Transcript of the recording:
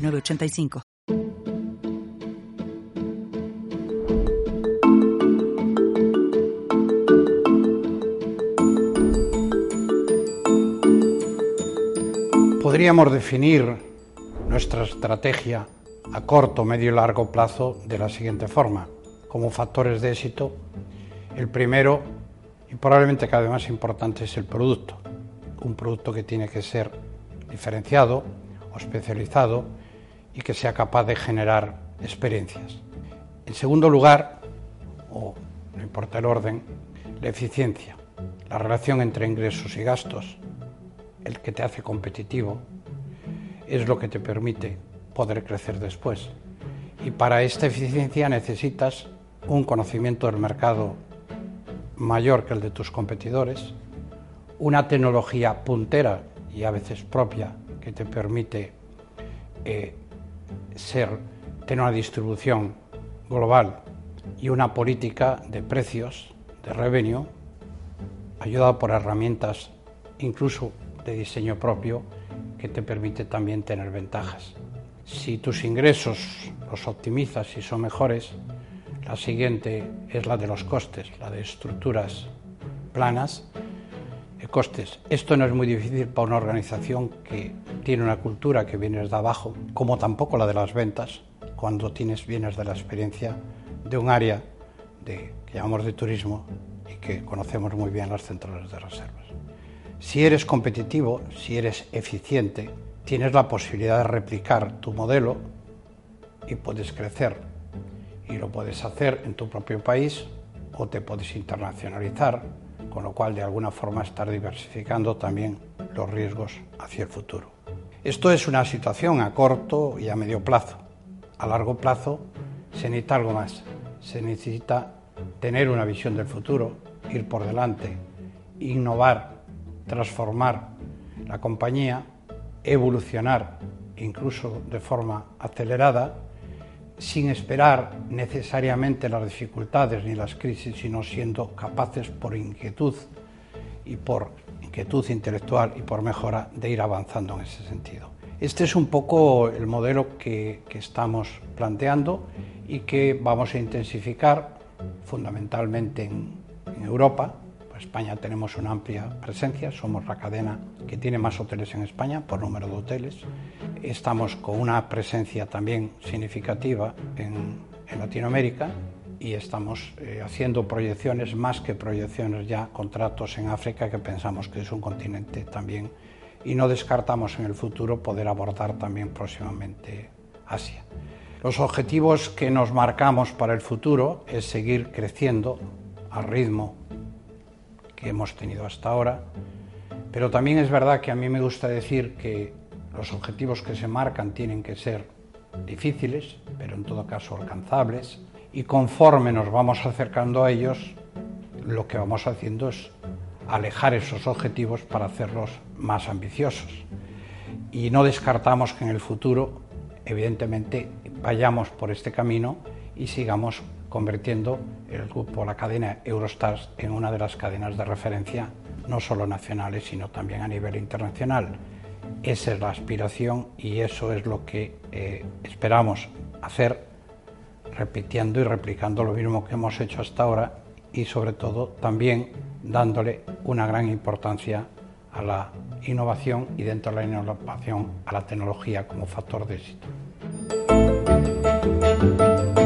985. Podríamos definir nuestra estrategia a corto, medio y largo plazo de la siguiente forma. Como factores de éxito, el primero y probablemente cada vez más importante es el producto. Un producto que tiene que ser diferenciado o especializado y que sea capaz de generar experiencias. En segundo lugar, o no importa el orden, la eficiencia, la relación entre ingresos y gastos, el que te hace competitivo, es lo que te permite poder crecer después. Y para esta eficiencia necesitas un conocimiento del mercado mayor que el de tus competidores, una tecnología puntera y a veces propia que te permite eh, ser, tener una distribución global y una política de precios, de revenue, ayudada por herramientas incluso de diseño propio que te permite también tener ventajas. Si tus ingresos los optimizas y son mejores, la siguiente es la de los costes, la de estructuras planas costes. Esto no es muy difícil para una organización que tiene una cultura que viene de abajo, como tampoco la de las ventas, cuando tienes bienes de la experiencia de un área de, que llamamos de turismo y que conocemos muy bien las centrales de reservas. Si eres competitivo, si eres eficiente, tienes la posibilidad de replicar tu modelo y puedes crecer. Y lo puedes hacer en tu propio país o te puedes internacionalizar, con lo cual de alguna forma estar diversificando también los riesgos hacia el futuro. Esto es una situación a corto y a medio plazo. A largo plazo se necesita algo más. Se necesita tener una visión del futuro, ir por delante, innovar, transformar la compañía, evolucionar incluso de forma acelerada, sin esperar necesariamente las dificultades ni las crisis, sino siendo capaces por inquietud y por inquietud intelectual y por mejora de ir avanzando en ese sentido. Este es un poco el modelo que, estamos planteando y que vamos a intensificar fundamentalmente en, Europa. España tenemos una amplia presencia, somos la cadena que tiene más hoteles en España por número de hoteles. Estamos con una presencia también significativa en, en Latinoamérica y estamos eh, haciendo proyecciones, más que proyecciones ya, contratos en África, que pensamos que es un continente también, y no descartamos en el futuro poder abordar también próximamente Asia. Los objetivos que nos marcamos para el futuro es seguir creciendo al ritmo que hemos tenido hasta ahora, pero también es verdad que a mí me gusta decir que los objetivos que se marcan tienen que ser difíciles, pero en todo caso alcanzables, y conforme nos vamos acercando a ellos, lo que vamos haciendo es alejar esos objetivos para hacerlos más ambiciosos. Y no descartamos que en el futuro, evidentemente, vayamos por este camino y sigamos convirtiendo el grupo, la cadena Eurostars, en una de las cadenas de referencia, no solo nacionales, sino también a nivel internacional. Esa es la aspiración y eso es lo que eh, esperamos hacer repitiendo y replicando lo mismo que hemos hecho hasta ahora y sobre todo también dándole una gran importancia a la innovación y dentro de la innovación a la tecnología como factor de éxito. thank you